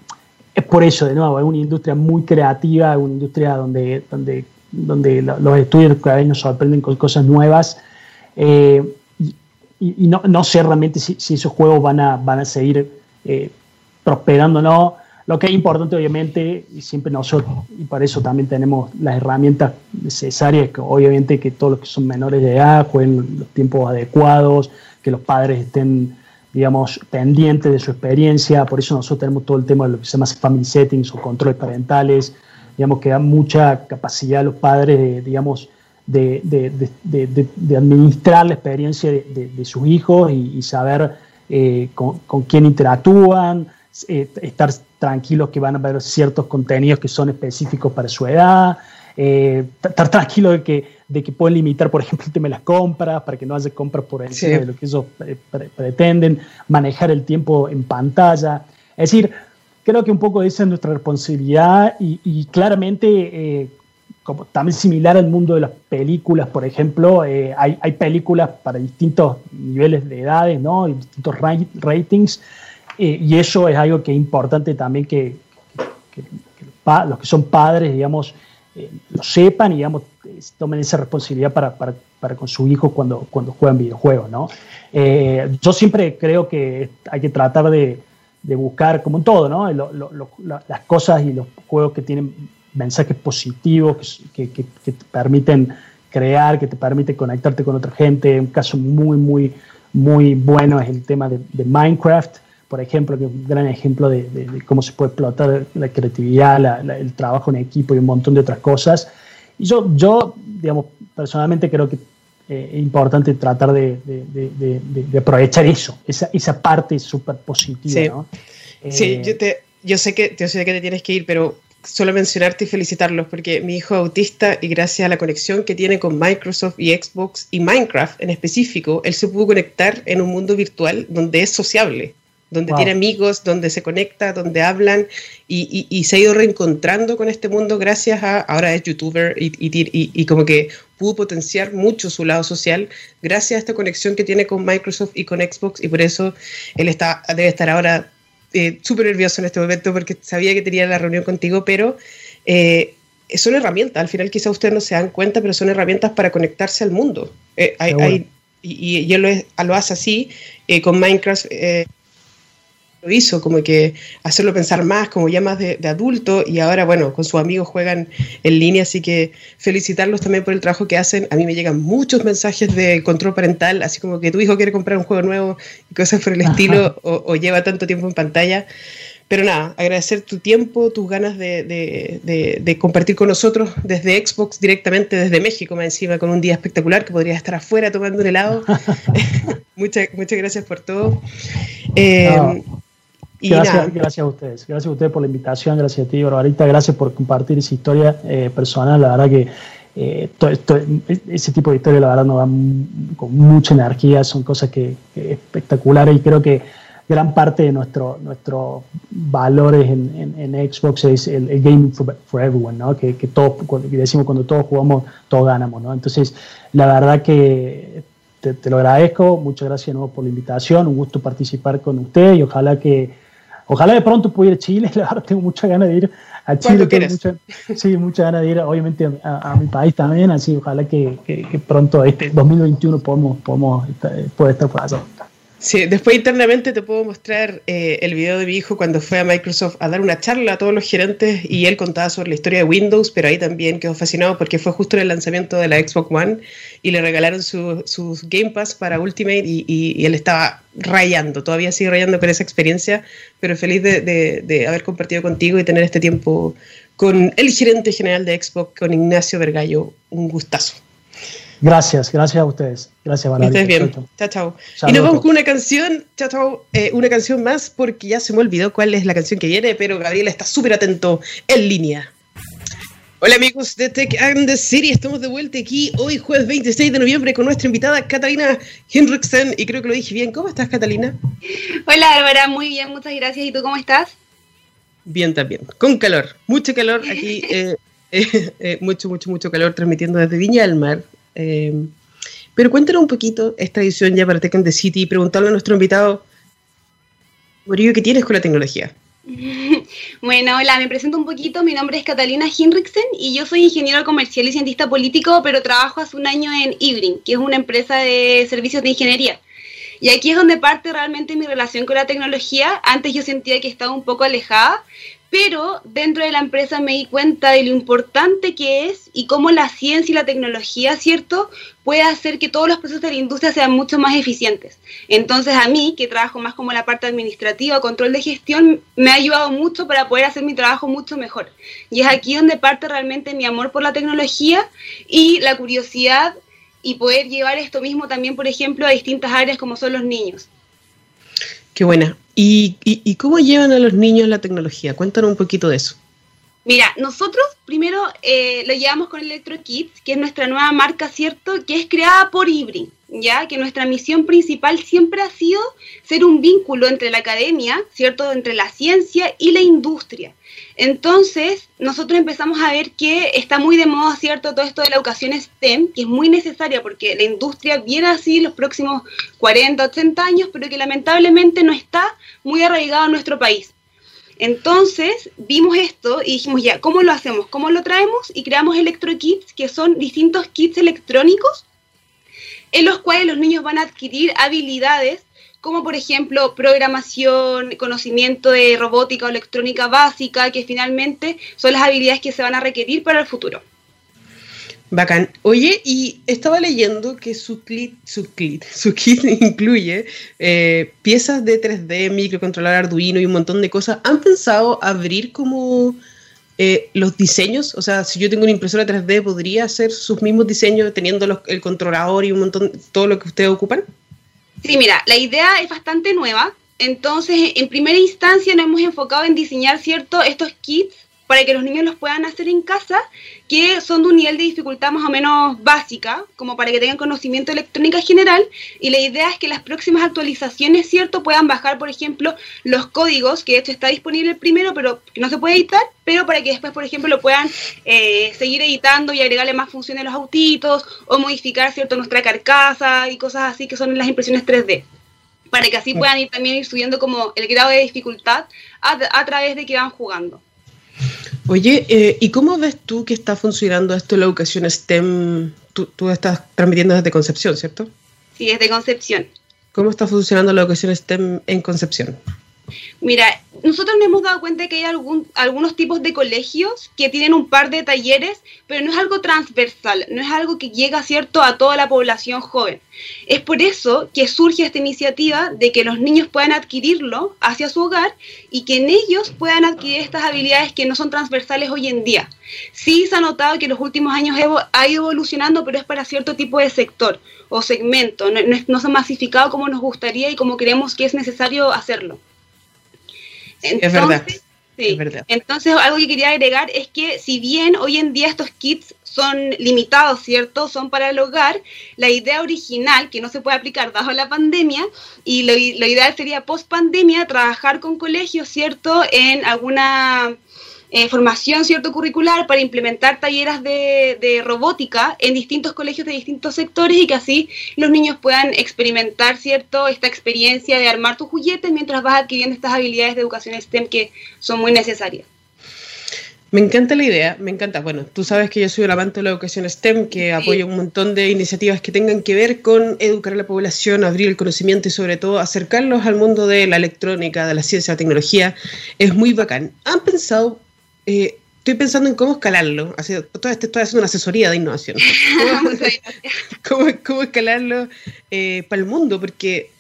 es por eso, de nuevo, es una industria muy creativa, una industria donde, donde, donde los estudios cada vez nos sorprenden con cosas nuevas. y, y no, no, sé realmente si, si, esos juegos van a, van a seguir prosperando o no. Lo que es importante, obviamente, y siempre nosotros, y para eso también tenemos las herramientas necesarias, que obviamente que todos los que son menores de edad jueguen los tiempos adecuados, que los padres estén, digamos, pendientes de su experiencia. Por eso nosotros tenemos todo el tema de lo que se llama family settings o controles parentales, digamos, que da mucha capacidad a los padres, de, digamos, de, de, administrar la experiencia de, sus hijos y, saber eh, con, con, quién interactúan, eh, estar tranquilos que van a haber ciertos contenidos que son específicos para su edad, eh, estar tranquilo de que, de que pueden limitar, por ejemplo, el tema de las compras, para que no haya compras por encima de lo que ellos eh, pretenden, manejar el tiempo en pantalla. Es decir, creo que un poco esa es nuestra responsabilidad y, claramente, eh, como también similar al mundo de las películas, por ejemplo, hay, hay, películas para distintos niveles de edades, ¿no? Y distintos ratings y eso es algo que es importante también que, los que son padres, digamos, lo sepan y, digamos, tomen esa responsabilidad para, para, para, con su hijo cuando, cuando juegan videojuegos, ¿no? yo siempre creo que hay que tratar de, de buscar, como en todo, ¿no? las cosas y los juegos que tienen mensajes positivos, que, te permiten crear, que te permiten conectarte con otra gente. Un caso muy, muy, muy bueno es el tema de, Minecraft, por ejemplo, que es un gran ejemplo de, cómo se puede explotar la creatividad, el trabajo en equipo y un montón de otras cosas. Y yo, yo digamos, personalmente creo que eh, importante tratar de, aprovechar eso, esa, esa parte súper positiva. Sí, ¿no? sí eh, yo, te, yo, sé que, yo sé que te tienes que ir, pero solo mencionarte y felicitarlos porque mi hijo es autista y gracias a la conexión que tiene con Microsoft y Xbox y Minecraft en específico, él se pudo conectar en un mundo virtual donde es sociable, donde tiene amigos, donde se conecta, donde hablan y, se ha ido reencontrando con este mundo gracias a, ahora es youtuber y, y, como que pudo potenciar mucho su lado social gracias a esta conexión que tiene con Microsoft y con Xbox y por eso él está, debe estar ahora eh, súper nervioso en este momento porque sabía que tenía la reunión contigo, pero eh, son herramientas, al final quizá ustedes no se dan cuenta, pero son herramientas para conectarse al mundo. Eh, y, y, él lo, lo, hace así, con Minecraft hizo, como que hacerlo pensar más, como ya más de, adulto, y ahora, bueno, con sus amigos juegan en línea, así que felicitarlos también por el trabajo que hacen. A mí me llegan muchos mensajes de control parental, así como que tu hijo quiere comprar un juego nuevo y cosas por el estilo, o, lleva tanto tiempo en pantalla. Pero nada, agradecer tu tiempo, tus ganas de, de, compartir con nosotros desde Xbox directamente desde México, más encima, con un día espectacular que podría estar afuera tomando un helado. [LAUGHS] [LAUGHS] muchas, muchas gracias por todo. Eh, Gracias, gracias a ustedes, gracias a ustedes por la invitación, gracias a ti, Barbarita, gracias por compartir esa historia eh, personal, la verdad que eh, ese tipo de historia la verdad nos da con mucha energía, son cosas que, espectaculares y creo que gran parte de nuestro, nuestros valores en, en, Xbox es el, gaming for, everyone, ¿no? que, que todos, decimos cuando todos jugamos, todos ganamos. ¿no? Entonces, la verdad que te, te, lo agradezco, muchas gracias de nuevo por la invitación, un gusto participar con usted y ojalá que Ojalá de pronto pueda ir a Chile, [LAUGHS] la verdad tengo muchas ganas de ir a Chile. Tengo mucha, sí, muchas ganas de ir, obviamente, a, mi país también, así ojalá que, que, pronto, este 2021, podamos, podamos estar, estar por allá. Sí, después internamente te puedo mostrar eh, el video de mi hijo cuando fue a Microsoft a dar una charla a todos los gerentes y él contaba sobre la historia de Windows, pero ahí también quedó fascinado porque fue justo en el lanzamiento de la Xbox One y le regalaron sus Game Pass para Ultimate y, él estaba rayando, todavía sigue rayando con esa experiencia, pero feliz de, de haber compartido contigo y tener este tiempo con el gerente general de Xbox, con Ignacio Vergallo. Un gustazo. Gracias, gracias a ustedes. Gracias, Valeria. bien. Chao, chao. Y nos vamos con una canción, chao, chao, eh, una canción más, porque ya se me olvidó cuál es la canción que viene, pero Gabriel está súper atento en línea. Hola amigos de Tech and the City, estamos de vuelta aquí hoy jueves 26 de noviembre con nuestra invitada Catalina Henriksen y creo que lo dije bien. ¿Cómo estás Catalina? Hola Álvaro, muy bien, muchas gracias. ¿Y tú cómo estás? Bien también, con calor, mucho calor aquí, eh, [LAUGHS] eh, mucho, mucho, mucho calor transmitiendo desde Viña del Mar, eh, pero cuéntanos un poquito esta edición ya para Tech the City y preguntarle a nuestro invitado, Morillo, ¿qué tienes con la tecnología? [LAUGHS] Bueno, hola, me presento un poquito. Mi nombre es Catalina Hinrichsen y yo soy ingeniero comercial y cientista político, pero trabajo hace un año en Ibrin, que es una empresa de servicios de ingeniería. Y aquí es donde parte realmente mi relación con la tecnología. Antes yo sentía que estaba un poco alejada, pero dentro de la empresa me di cuenta de lo importante que es y cómo la ciencia y la tecnología, ¿cierto?, puede hacer que todos los procesos de la industria sean mucho más eficientes. Entonces a mí, que trabajo más como la parte administrativa, control de gestión, me ha ayudado mucho para poder hacer mi trabajo mucho mejor. Y es aquí donde parte realmente mi amor por la tecnología y la curiosidad y poder llevar esto mismo también, por ejemplo, a distintas áreas como son los niños. Qué buena. ¿Y, cómo llevan a los niños la tecnología? Cuéntanos un poquito de eso. Mira, nosotros primero eh, lo llevamos con Electro Kids, que es nuestra nueva marca, ¿cierto? Que es creada por Ibrin, ya que nuestra misión principal siempre ha sido ser un vínculo entre la academia, ¿cierto? Entre la ciencia y la industria. Entonces, nosotros empezamos a ver que está muy de moda, ¿cierto? Todo esto de la educación STEM, que es muy necesaria porque la industria viene así los próximos 40, 80 años, pero que lamentablemente no está muy arraigado en nuestro país. Entonces vimos esto y dijimos ya, ¿cómo lo hacemos? ¿Cómo lo traemos? Y creamos electrokits, que son distintos kits electrónicos en los cuales los niños van a adquirir habilidades como por ejemplo programación, conocimiento de robótica o electrónica básica, que finalmente son las habilidades que se van a requerir para el futuro. Bacán. Oye, y estaba leyendo que su kit, su kit, su kit [LAUGHS] incluye eh, piezas de 3D, microcontrolador Arduino y un montón de cosas. ¿Han pensado abrir como eh, los diseños? O sea, si yo tengo una impresora 3D, ¿podría hacer sus mismos diseños teniendo el controlador y un montón, todo lo que ustedes ocupan? Sí, mira, la idea es bastante nueva. Entonces, en primera instancia nos hemos enfocado en diseñar, ¿cierto?, estos kits para que los niños los puedan hacer en casa, que son de un nivel de dificultad más o menos básica, como para que tengan conocimiento de electrónica general, y la idea es que las próximas actualizaciones, ¿cierto?, puedan bajar, por ejemplo, los códigos, que de hecho está disponible el primero, pero que no se puede editar, pero para que después, por ejemplo, lo puedan eh, seguir editando y agregarle más funciones a los autitos, o modificar, ¿cierto?, nuestra carcasa y cosas así que son las impresiones 3D para que así puedan ir también ir subiendo como el grado de dificultad a, a través de que van jugando. Oye, eh, ¿y cómo ves tú que está funcionando esto la educación STEM? Tú, tú, estás transmitiendo desde Concepción, ¿cierto? Sí, desde Concepción. ¿Cómo está funcionando la educación STEM en Concepción? Mira, nosotros nos hemos dado cuenta de que hay algunos tipos de colegios que tienen un par de talleres, pero no es algo transversal, no es algo que llega, ¿cierto?, a toda la población joven. Es por eso que surge esta iniciativa de que los niños puedan adquirirlo hacia su hogar y que en ellos puedan adquirir estas habilidades que no son transversales hoy en día. Sí se ha notado que en los últimos años ha ido evolucionando, pero es para cierto tipo de sector o segmento, no, no se ha masificado como nos gustaría y como creemos que es necesario hacerlo. Entonces, es verdad. Sí. Es verdad. Entonces, algo que quería agregar es que si bien hoy en día estos kits son limitados, ¿cierto? Son para el hogar, la idea original, que no se puede aplicar bajo la pandemia, y lo, lo ideal sería post pandemia trabajar con colegios, ¿cierto? En alguna eh, formación cierto curricular para implementar talleres de, de, robótica en distintos colegios de distintos sectores y que así los niños puedan experimentar cierto esta experiencia de armar tus juguetes mientras vas adquiriendo estas habilidades de educación STEM que son muy necesarias. Me encanta la idea, me encanta. Bueno, tú sabes que yo soy un amante de la educación STEM, que sí. apoya un montón de iniciativas que tengan que ver con educar a la población, abrir el conocimiento y sobre todo acercarlos al mundo de la electrónica, de la ciencia, la tecnología. Es muy bacán. ¿Han pensado eh, estoy pensando en cómo escalarlo. Así, todo esto estoy haciendo una asesoría de innovación. [LAUGHS] ¿Cómo, cómo, cómo escalarlo eh, para el mundo? Porque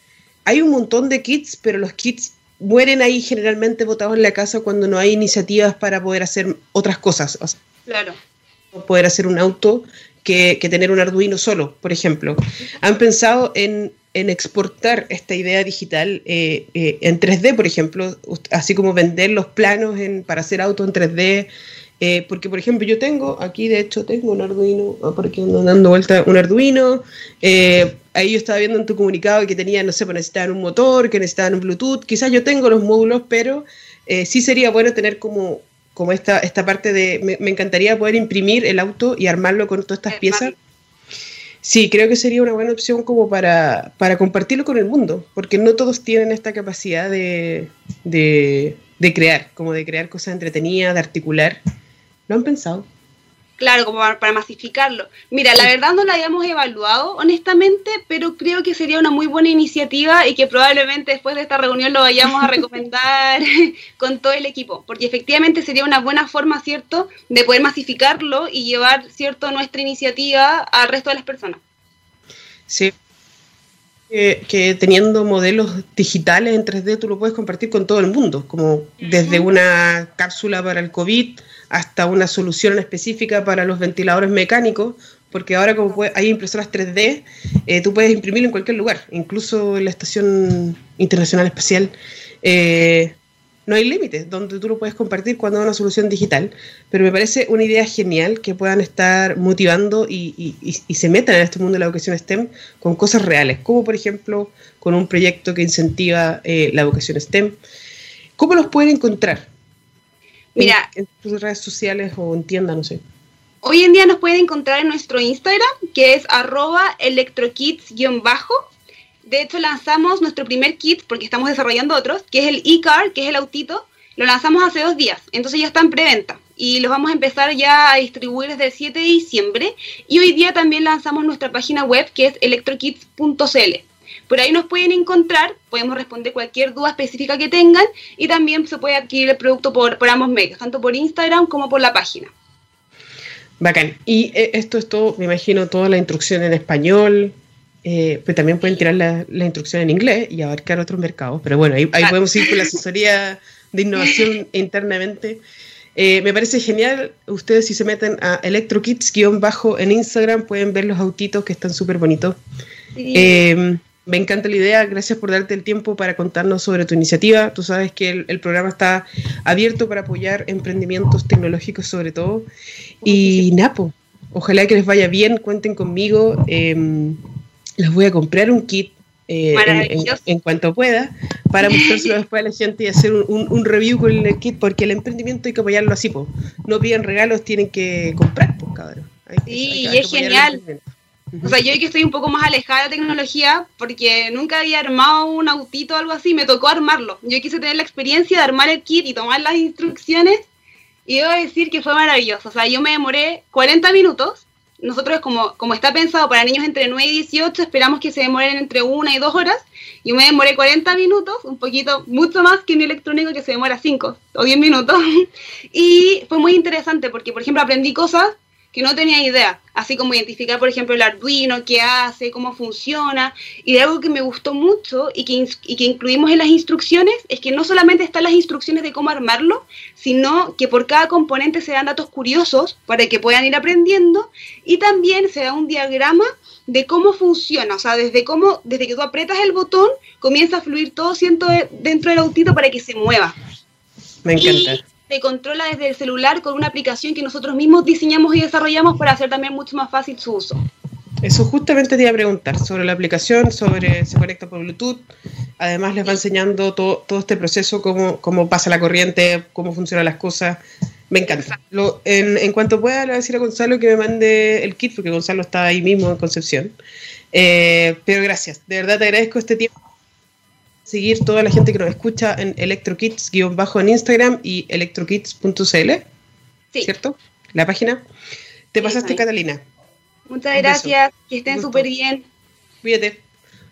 hay un montón de kits, pero los kits mueren ahí generalmente botados en la casa cuando no hay iniciativas para poder hacer otras cosas. O sea, claro. Poder hacer un auto que, que, tener un Arduino solo, por ejemplo. ¿Han pensado en, en exportar esta idea digital eh, eh, en 3D, por ejemplo, así como vender los planos en, para hacer autos en 3D? Eh, porque, por ejemplo, yo tengo, aquí de hecho tengo un Arduino, oh, porque ando dando vuelta un Arduino. Ahí yo estaba viendo en tu comunicado que tenía, no sé, pues necesitaban un motor, que necesitaban un Bluetooth. Quizás yo tengo los módulos, pero eh, sí sería bueno tener como, como esta, esta parte de. Me, me, encantaría poder imprimir el auto y armarlo con todas estas piezas. Sí, creo que sería una buena opción como para, para compartirlo con el mundo, porque no todos tienen esta capacidad de, de, de crear, como de crear cosas entretenidas, de articular. ¿Lo han pensado? Claro, como para, para, masificarlo. Mira, la verdad no la habíamos evaluado, honestamente, pero creo que sería una muy buena iniciativa y que probablemente después de esta reunión lo vayamos a recomendar [LAUGHS] con todo el equipo, porque efectivamente sería una buena forma, ¿cierto?, de poder masificarlo y llevar, ¿cierto?, nuestra iniciativa al resto de las personas. Sí, que, que, teniendo modelos digitales en 3D tú lo puedes compartir con todo el mundo, como desde una cápsula para el COVID hasta una solución específica para los ventiladores mecánicos, porque ahora como hay impresoras 3D, eh, tú puedes imprimirlo en cualquier lugar, incluso en la Estación Internacional Espacial. Eh, no hay límites, donde tú lo puedes compartir cuando es una solución digital, pero me parece una idea genial que puedan estar motivando y, se metan en este mundo de la educación STEM con cosas reales, como por ejemplo con un proyecto que incentiva eh, la educación STEM. ¿Cómo los pueden encontrar? Mira, en, sus redes sociales o en tienda, no sé. Hoy en día nos pueden encontrar en nuestro Instagram, que es arroba electrokids-bajo de hecho, lanzamos nuestro primer kit, porque estamos desarrollando otros, que es el e-car, que es el autito. Lo lanzamos hace dos días, entonces ya está en preventa. Y los vamos a empezar ya a distribuir desde el 7 de diciembre. Y hoy día también lanzamos nuestra página web, que es electrokits.cl. Por ahí nos pueden encontrar, podemos responder cualquier duda específica que tengan y también se puede adquirir el producto por, por ambos medios, tanto por Instagram como por la página. Bacán. Y eh, esto es todo, me imagino, toda la instrucción en español, eh, también pueden tirar la, instrucción en inglés y abarcar otros mercados. Pero bueno, ahí, podemos ir con la [LAUGHS] asesoría de innovación [LAUGHS] internamente. Eh, me parece genial. Ustedes si se meten a electrokits-bajo en Instagram pueden ver los autitos que están súper bonitos. Eh, me encanta la idea. Gracias por darte el tiempo para contarnos sobre tu iniciativa. Tú sabes que el, programa está abierto para apoyar emprendimientos tecnológicos sobre todo. Y Napo, ojalá que les vaya bien. Cuenten conmigo les voy a comprar un kit eh, en, cuanto pueda para mostrárselo [LAUGHS] después a la gente y hacer un, review con el kit porque el emprendimiento hay que apoyarlo así, po. no piden regalos, tienen que comprar, pues cabrón. Sí, y es genial. O sea, yo que estoy un poco más alejada de la tecnología porque nunca había armado un autito o algo así, me tocó armarlo. Yo quise tener la experiencia de armar el kit y tomar las instrucciones y debo decir que fue maravilloso. O sea, yo me demoré 40 minutos nosotros como, como está pensado para niños entre 9 y 18, esperamos que se demoren entre 1 y 2 horas. Yo me demoré 40 minutos, un poquito, mucho más que mi electrónico que se demora 5 o 10 minutos. [LAUGHS] y fue muy interesante porque, por ejemplo, aprendí cosas que no tenía idea, así como identificar, por ejemplo, el Arduino, qué hace, cómo funciona, y de algo que me gustó mucho y que, y que incluimos en las instrucciones es que no solamente están las instrucciones de cómo armarlo, sino que por cada componente se dan datos curiosos para que puedan ir aprendiendo, y también se da un diagrama de cómo funciona, o sea, desde cómo, desde que tú aprietas el botón, comienza a fluir todo dentro del autito para que se mueva. Me encanta se controla desde el celular con una aplicación que nosotros mismos diseñamos y desarrollamos para hacer también mucho más fácil su uso. Eso justamente te iba a preguntar sobre la aplicación, sobre se conecta por Bluetooth. Además les va enseñando todo, todo este proceso, cómo, cómo pasa la corriente, cómo funcionan las cosas. Me encanta. Lo, en, en, cuanto pueda, le voy a decir a Gonzalo que me mande el kit, porque Gonzalo está ahí mismo en Concepción. Eh, pero gracias, de verdad te agradezco este tiempo seguir toda la gente que nos escucha en electrokits-bajo en Instagram y electrokits.cl. ¿Cierto? La página. Te pasaste, Catalina. Muchas gracias. Que estén súper bien. Cuídate.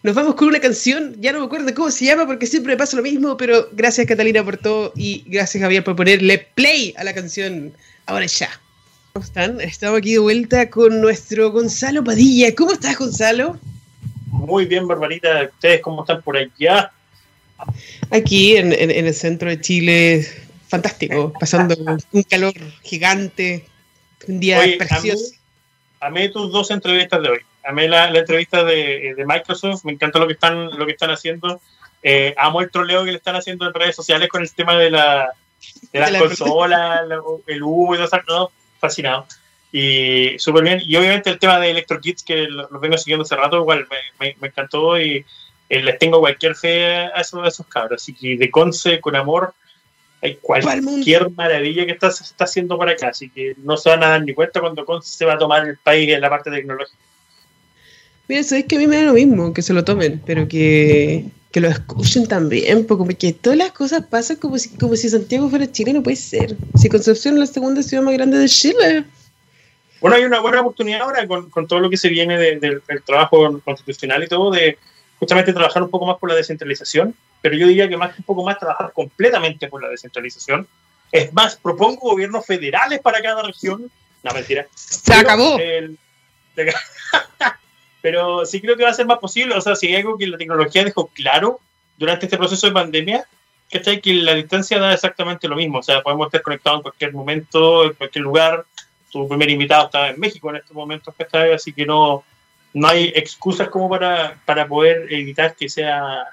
Nos vamos con una canción, ya no me acuerdo cómo se llama porque siempre me pasa lo mismo, pero gracias Catalina por todo y gracias Javier por ponerle play a la canción ahora ya. ¿Cómo están? Estamos aquí de vuelta con nuestro Gonzalo Padilla. ¿Cómo estás, Gonzalo? Muy bien, Barbarita. ¿Ustedes cómo están por allá? Aquí en, el centro de Chile, fantástico, pasando un calor gigante, un día precioso. Amé, tus dos entrevistas de hoy. Amé la, la entrevista de, Microsoft, me encanta lo que están, lo que están haciendo. Eh, amo el troleo que le están haciendo en redes sociales con el tema de la, de las consolas, [LAUGHS] el humo y todo eso, fascinado. Y súper bien. Y obviamente el tema de Electro Kids, que lo, vengo siguiendo hace rato, igual me, me encantó y eh, les tengo cualquier fe a esos, esos cabros. Así que de Conce, con amor, hay cualquier maravilla que está, está haciendo por acá. Así que no se van a dar ni cuenta cuando Conce se va a tomar el país en la parte tecnológica. Mira, sabes que a mí me da lo mismo que se lo tomen, pero que, que lo escuchen también, porque todas las cosas pasan como si, como si Santiago fuera Chile, no puede ser. Si Concepción es la segunda ciudad más grande de Chile. Bueno, hay una buena oportunidad ahora con, con todo lo que se viene del trabajo constitucional y todo, de, justamente trabajar un poco más por la descentralización, pero yo diría que más un poco más trabajar completamente por la descentralización. Es más, propongo gobiernos federales para cada región. No, mentira. Se acabó. [LAUGHS] pero sí creo que va a ser más posible. O sea, si hay algo que la tecnología dejó claro durante este proceso de pandemia, que que la distancia da exactamente lo mismo. O sea, podemos estar conectados en cualquier momento, en cualquier lugar. Tu primer invitado está en México en estos momentos, así que no, no hay excusas como para, para poder evitar que sea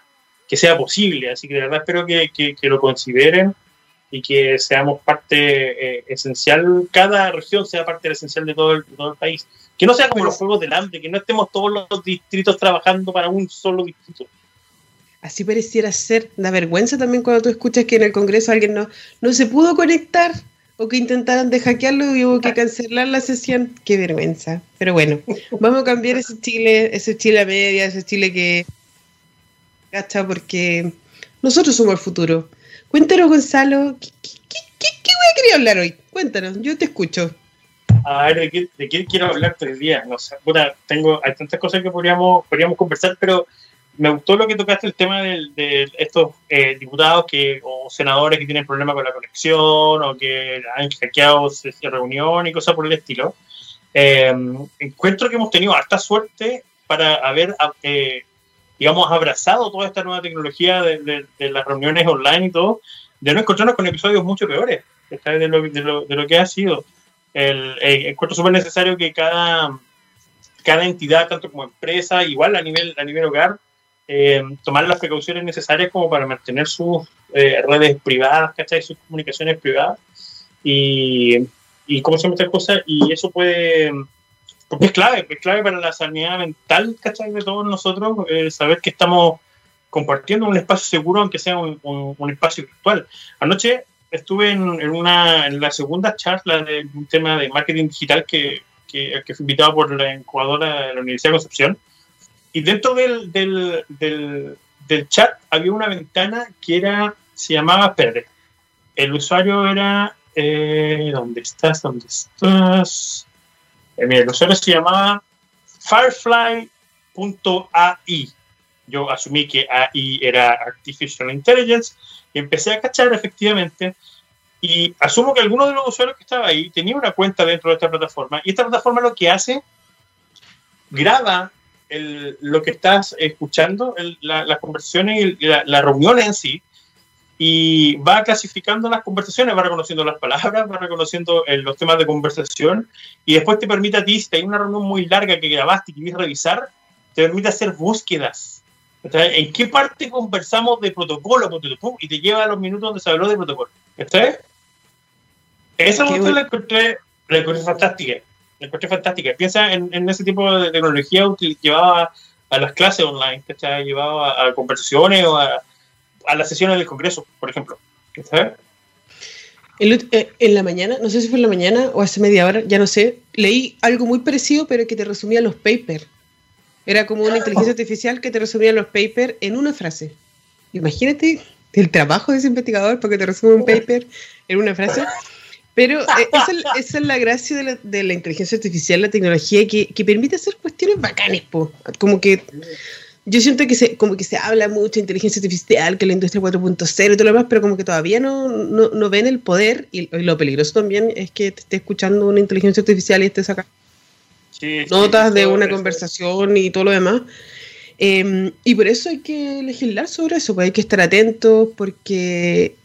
que sea posible. Así que de verdad espero que, que, lo consideren y que seamos parte eh, esencial, cada región sea parte esencial de todo el, todo el país. Que no sea como los juegos del hambre, que no estemos todos los distritos trabajando para un solo distrito. Así pareciera ser. Da vergüenza también cuando tú escuchas que en el Congreso alguien no, no se pudo conectar o que intentaran de hackearlo y hubo que cancelar la sesión. Qué vergüenza. Pero bueno, vamos a cambiar ese Chile, ese Chile a media, ese Chile que gacha porque nosotros somos el futuro. Cuéntanos, Gonzalo, ¿qué, qué, qué, qué voy a querer hablar hoy? Cuéntanos, yo te escucho. A ver, ¿de qué, de qué quiero hablar tres días? No sé, tengo, hay tantas cosas que podríamos, podríamos conversar, pero me gustó lo que tocaste, el tema de, estos eh, diputados que, o senadores que tienen problemas con la conexión o que han hackeado reunión y cosas por el estilo. Eh, encuentro que hemos tenido harta suerte para haber, eh, digamos, abrazado toda esta nueva tecnología de, las reuniones online y todo, de no encontrarnos con episodios mucho peores de lo, de lo, que ha sido. El, encuentro súper necesario que cada, cada entidad, tanto como empresa, igual a nivel, a nivel hogar, eh, tomar las precauciones necesarias como para mantener sus eh, redes privadas, ¿cachai? Sus comunicaciones privadas. Y, y cómo se llama cosa, y eso puede, porque es clave, es clave para la sanidad mental, ¿cachai? De todos nosotros, eh, saber que estamos compartiendo un espacio seguro, aunque sea un, un, espacio virtual. Anoche estuve en, en, una, en la segunda charla de un tema de marketing digital que, que, que fue invitado por la incubadora de la Universidad de Concepción y dentro del, del, del, chat había una ventana que era, se llamaba, Perde. el usuario era, eh, ¿dónde estás? ¿Dónde estás? Eh, mira, el usuario se llamaba firefly.ai. Yo asumí que AI era Artificial Intelligence y empecé a cachar efectivamente y asumo que alguno de los usuarios que estaba ahí tenía una cuenta dentro de esta plataforma y esta plataforma lo que hace graba lo que estás escuchando, las conversaciones y la, reunión en sí, y va clasificando las conversaciones, va reconociendo las palabras, va reconociendo eh, los temas de conversación, y después te permite a ti, si hay una reunión muy larga que grabaste y quieres revisar, te permite hacer búsquedas. ¿En qué parte conversamos de protocolo? Y te lleva a los minutos donde se habló de protocolo. ¿Está Esa es la encontré, la encontré fantástica la encontré fantástica. Piensa en, ese tipo de tecnología que llevaba a las clases online, que está llevado a, conversaciones o a, las sesiones del Congreso, por ejemplo. Eh, en la mañana, no sé si fue en la mañana o hace media hora, ya no sé, leí algo muy parecido, pero que te resumía los papers. Era como una inteligencia artificial que te resumía los papers en una frase. Imagínate el trabajo de ese investigador porque te resume un paper en una frase. Pero [LAUGHS] eh, esa, es la gracia de la, de la, inteligencia artificial, la tecnología, que, que permite hacer cuestiones bacanes, po. Como que yo siento que se, como que se habla mucho de inteligencia artificial, que la industria 4.0 y todo lo demás, pero como que todavía no, no, no ven el poder y, lo peligroso también es que te esté escuchando una inteligencia artificial y estés acá notas de una conversación y todo lo demás. Em, y por eso hay que legislar sobre eso, pues hay que estar atentos porque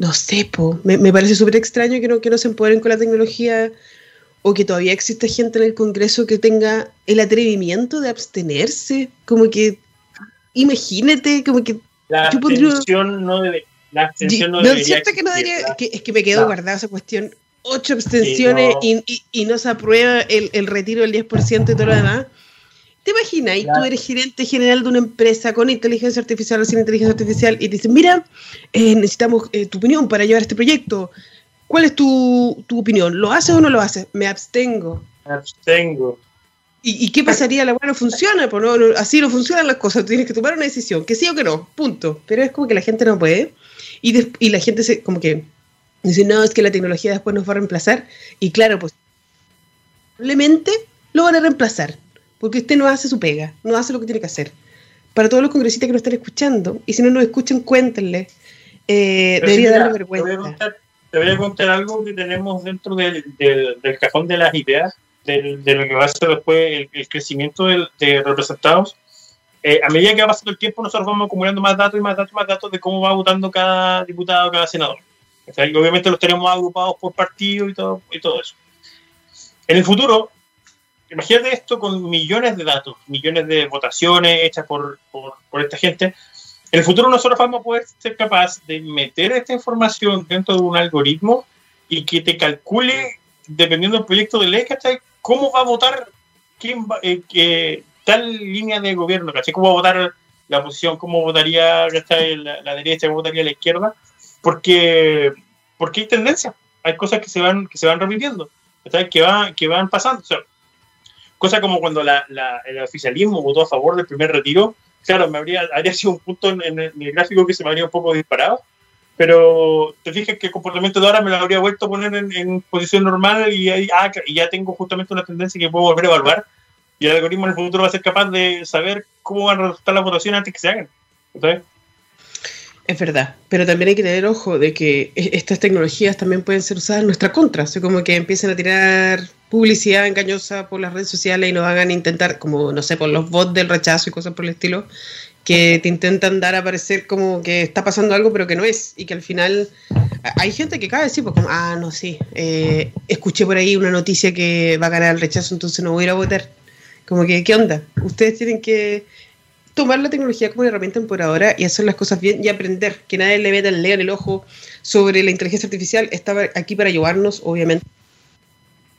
no sé, po, me, parece súper extraño que no, que no se empoderen con la tecnología o que todavía exista gente en el Congreso que tenga el atrevimiento de abstenerse. Como que, imagínate, como que... La abstención no debe... La abstención no, debería que no debería, es que me quedo guardada esa cuestión. Ocho abstenciones y, y, no se aprueba el, el retiro del 10% y todo lo demás. ¿Te imaginas? Y tú eres gerente general de una empresa con inteligencia artificial o sin inteligencia artificial y te dicen, mira, eh, necesitamos eh, tu opinión para llevar este proyecto. ¿Cuál es tu, opinión? ¿Lo haces o no lo haces? Me abstengo. Me abstengo. ¿Y, qué pasaría? La buena no funciona, pues no, así no funcionan las cosas. Tú tienes que tomar una decisión, que sí o que no, punto. Pero es como que la gente no puede. Y, y la gente se, como que dice, no, es que la tecnología después nos va a reemplazar. Y claro, pues probablemente lo van a reemplazar porque usted no hace su pega, no hace lo que tiene que hacer. Para todos los congresistas que nos están escuchando, y si no nos escuchan, cuéntenle. Eh, debería darle vergüenza. Te voy, a contar, algo que tenemos dentro del, cajón de las ideas, de, lo que va a ser después el, crecimiento de representados. Eh, a medida que va pasando el tiempo, nosotros vamos acumulando más datos y más datos y más datos de cómo va votando cada diputado, cada senador. obviamente los tenemos agrupados por partido y todo, y todo eso. En el futuro, imagínate esto con millones de datos, millones de votaciones hechas por, por, esta gente. En el futuro nosotros vamos a poder ser capaz de meter esta información dentro de un algoritmo y que te calcule, dependiendo del proyecto de ley, ¿cachai? ¿Cómo va a votar quién va, eh, tal línea de gobierno, ¿cachai? ¿Cómo va a votar la oposición? ¿Cómo votaría La, derecha? ¿Cómo votaría la izquierda? Porque, porque hay tendencia, hay cosas que se van, que se van repitiendo, Que, va, que van pasando. O cosa como cuando la, el oficialismo votó a favor del primer retiro, claro, me habría, habría sido un punto en, el gráfico que se me habría un poco disparado, pero te fijas que el comportamiento de ahora me lo habría vuelto a poner en, posición normal y, ahí, ah, y ya tengo justamente una tendencia que puedo volver a evaluar y el algoritmo en el futuro va a ser capaz de saber cómo van a resultar las votaciones antes que se hagan. Es verdad, pero también hay que tener ojo de que e-, estas tecnologías también pueden ser usadas en nuestra contra, o como que empiecen a tirar publicidad engañosa por las redes sociales y nos hagan intentar, como no sé, por los bots del rechazo y cosas por el estilo, que te intentan dar a parecer como que está pasando algo, pero que no es, y que al final hay gente que cabe decir, pues como, ah, no, sí, eh, escuché por ahí una noticia que va a ganar el rechazo, entonces no voy a ir a votar. Como que, ¿qué onda? Ustedes tienen que tomar la tecnología como una herramienta empoderadora y hacer las cosas bien y aprender, que nadie le meta el dedo en el ojo sobre la inteligencia artificial, está aquí para ayudarnos, obviamente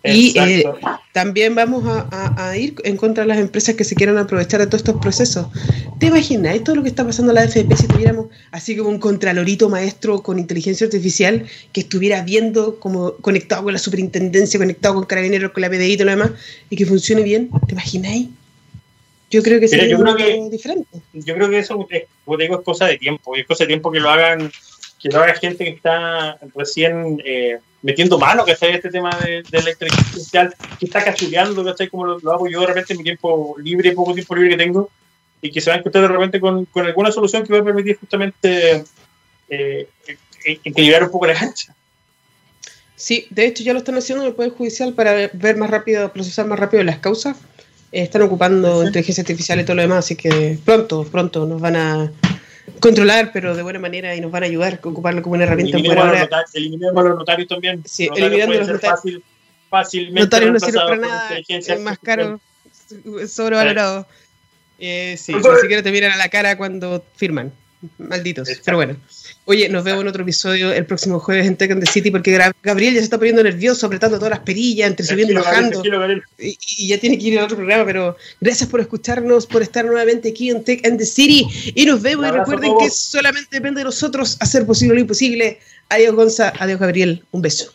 y eh, también vamos a, ir en contra de las empresas que se quieran aprovechar de todos estos procesos. ¿Te imaginas todo lo que está pasando en la AFP si tuviéramos así como un contralorito maestro con inteligencia artificial que estuviera viendo como conectado con la superintendencia, conectado con carabineros, con la PDI y todo lo demás, y que funcione bien? ¿Te imagináis? Yo creo que sería diferente. Yo creo que eso, es, como digo, es cosa de tiempo, es cosa de tiempo que lo hagan, que lo haga gente que está recién... Eh, metiendo mano, ¿cachai? Este tema de, de la inteligencia artificial que está cachuleando, ¿cachai? Como lo, hago yo de repente en mi tiempo libre, poco tiempo libre que tengo, y que se va a encontrar de repente con, con alguna solución que va a permitir justamente eh, equilibrar un poco la cancha. Sí, de hecho ya lo están haciendo en el Poder Judicial para ver más rápido, procesar más rápido las causas. están ocupando inteligencia artificial y todo lo demás, así que pronto, pronto nos van a controlar, pero de buena manera y nos van a ayudar a ocuparlo como una herramienta. Eliminemos a los notarios también. Sí, eliminando los notarios. Fácil, fácilmente notarios no sirven para nada, es más caro, sobrevalorado. Eh, sí, ni siquiera te miran a la cara cuando firman. Malditos. Pero bueno. Oye, nos vemos en otro episodio el próximo jueves en Tech and the City porque Gabriel ya se está poniendo nervioso, apretando todas las perillas, entre subiendo y bajando. Y, ya tiene que ir a otro programa, pero gracias por escucharnos, por estar nuevamente aquí en Tech and the City. Y nos vemos y recuerden que solamente depende de nosotros hacer posible lo imposible. Adiós Gonza, adiós Gabriel, un beso.